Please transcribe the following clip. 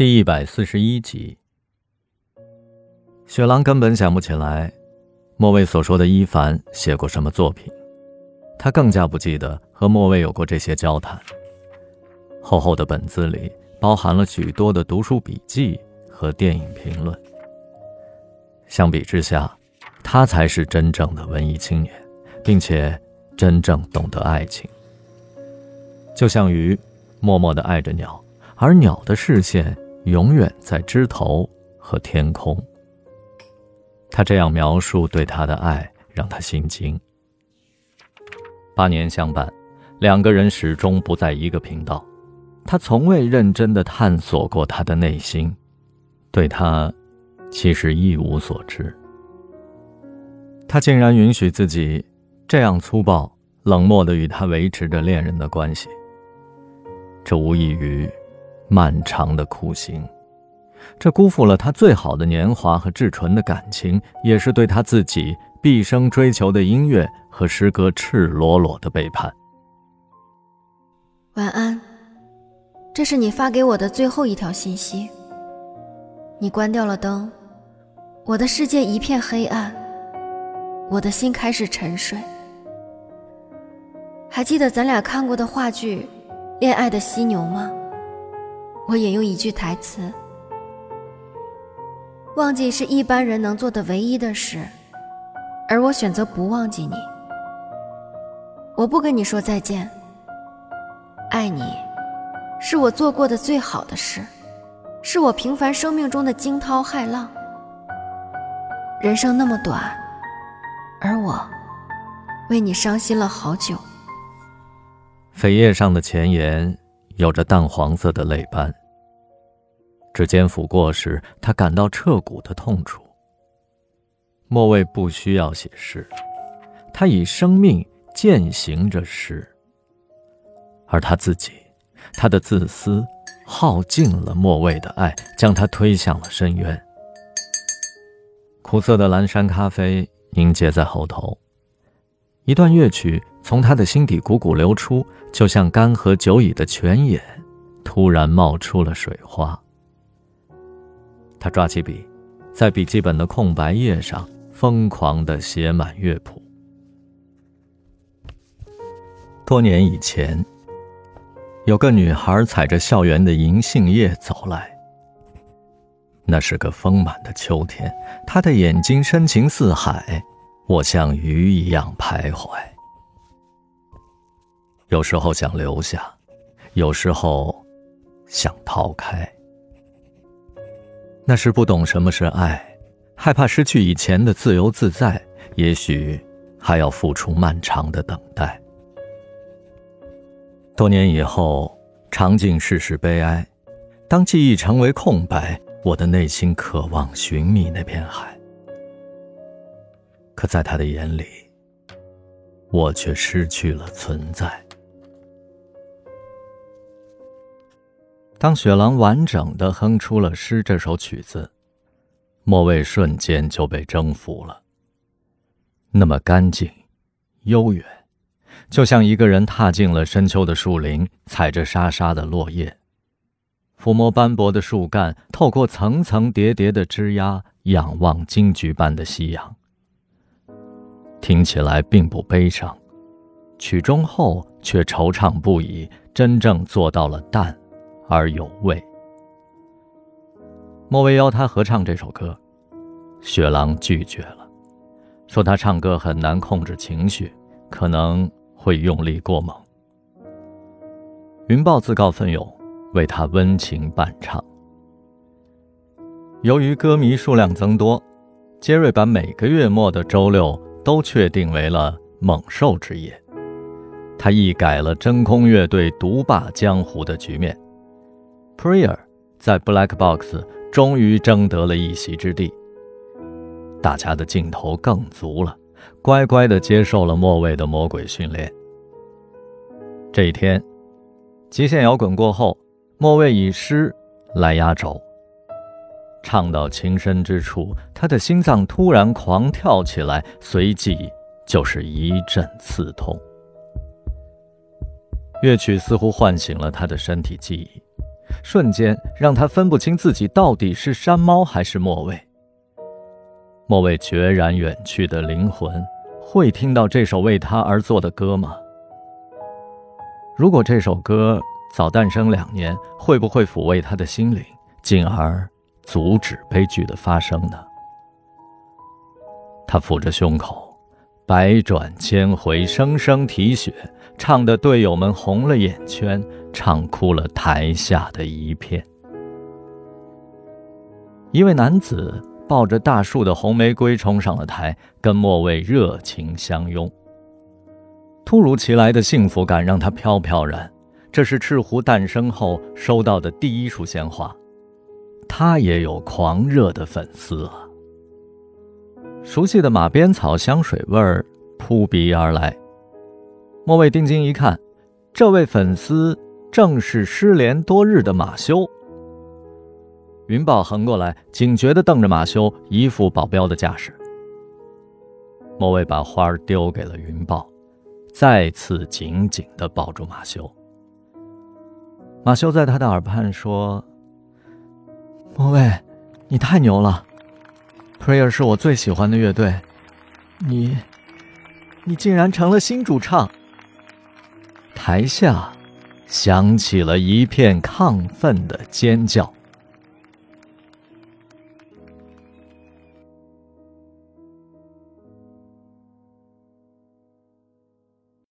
第一百四十一集，雪狼根本想不起来莫蔚所说的伊凡写过什么作品，他更加不记得和莫蔚有过这些交谈。厚厚的本子里包含了许多的读书笔记和电影评论。相比之下，他才是真正的文艺青年，并且真正懂得爱情。就像鱼，默默的爱着鸟，而鸟的视线。永远在枝头和天空。他这样描述对他的爱，让他心惊。八年相伴，两个人始终不在一个频道。他从未认真的探索过他的内心，对他，其实一无所知。他竟然允许自己这样粗暴、冷漠的与他维持着恋人的关系。这无异于……漫长的苦行，这辜负了他最好的年华和至纯的感情，也是对他自己毕生追求的音乐和诗歌赤裸裸的背叛。晚安，这是你发给我的最后一条信息。你关掉了灯，我的世界一片黑暗，我的心开始沉睡。还记得咱俩看过的话剧《恋爱的犀牛》吗？我引用一句台词：“忘记是一般人能做的唯一的事，而我选择不忘记你。我不跟你说再见。爱你，是我做过的最好的事，是我平凡生命中的惊涛骇浪。人生那么短，而我为你伤心了好久。”扉页上的前言有着淡黄色的泪斑。指尖抚过时，他感到彻骨的痛楚。莫蔚不需要写诗，他以生命践行着诗。而他自己，他的自私，耗尽了莫蔚的爱，将他推向了深渊。苦涩的蓝山咖啡凝结在喉头，一段乐曲从他的心底汩汩流出，就像干涸久矣的泉眼，突然冒出了水花。他抓起笔，在笔记本的空白页上疯狂地写满乐谱。多年以前，有个女孩踩着校园的银杏叶走来。那是个丰满的秋天，她的眼睛深情似海，我像鱼一样徘徊。有时候想留下，有时候想逃开。那是不懂什么是爱，害怕失去以前的自由自在，也许还要付出漫长的等待。多年以后，场景世事悲哀，当记忆成为空白，我的内心渴望寻觅那片海。可在他的眼里，我却失去了存在。当雪狼完整的哼出了诗这首曲子，莫蔚瞬间就被征服了。那么干净、悠远，就像一个人踏进了深秋的树林，踩着沙沙的落叶，抚摸斑驳的树干，透过层层叠叠的枝桠，仰望金菊般的夕阳。听起来并不悲伤，曲终后却惆怅不已，真正做到了淡。而有味。莫蔚邀他合唱这首歌，雪狼拒绝了，说他唱歌很难控制情绪，可能会用力过猛。云豹自告奋勇为他温情伴唱。由于歌迷数量增多，杰瑞把每个月末的周六都确定为了猛兽之夜，他一改了真空乐队独霸江湖的局面。Prayer 在 Black Box 终于争得了一席之地。大家的劲头更足了，乖乖地接受了末位的魔鬼训练。这一天，极限摇滚过后，莫蔚以诗来压轴。唱到情深之处，他的心脏突然狂跳起来，随即就是一阵刺痛。乐曲似乎唤醒了他的身体记忆。瞬间让他分不清自己到底是山猫还是莫卫。莫卫决然远去的灵魂，会听到这首为他而作的歌吗？如果这首歌早诞生两年，会不会抚慰他的心灵，进而阻止悲剧的发生呢？他抚着胸口，百转千回，声声啼血，唱得队友们红了眼圈，唱哭了台下的一片。一位男子抱着大树的红玫瑰冲上了台，跟莫卫热情相拥。突如其来的幸福感让他飘飘然，这是赤狐诞生后收到的第一束鲜花。他也有狂热的粉丝啊。熟悉的马鞭草香水味儿扑鼻而来，莫卫定睛一看，这位粉丝正是失联多日的马修。云豹横过来，警觉地瞪着马修，一副保镖的架势。莫卫把花儿丢给了云豹，再次紧紧地抱住马修。马修在他的耳畔说：“莫卫，你太牛了。” Prayer 是我最喜欢的乐队，你，你竟然成了新主唱。台下响起了一片亢奋的尖叫。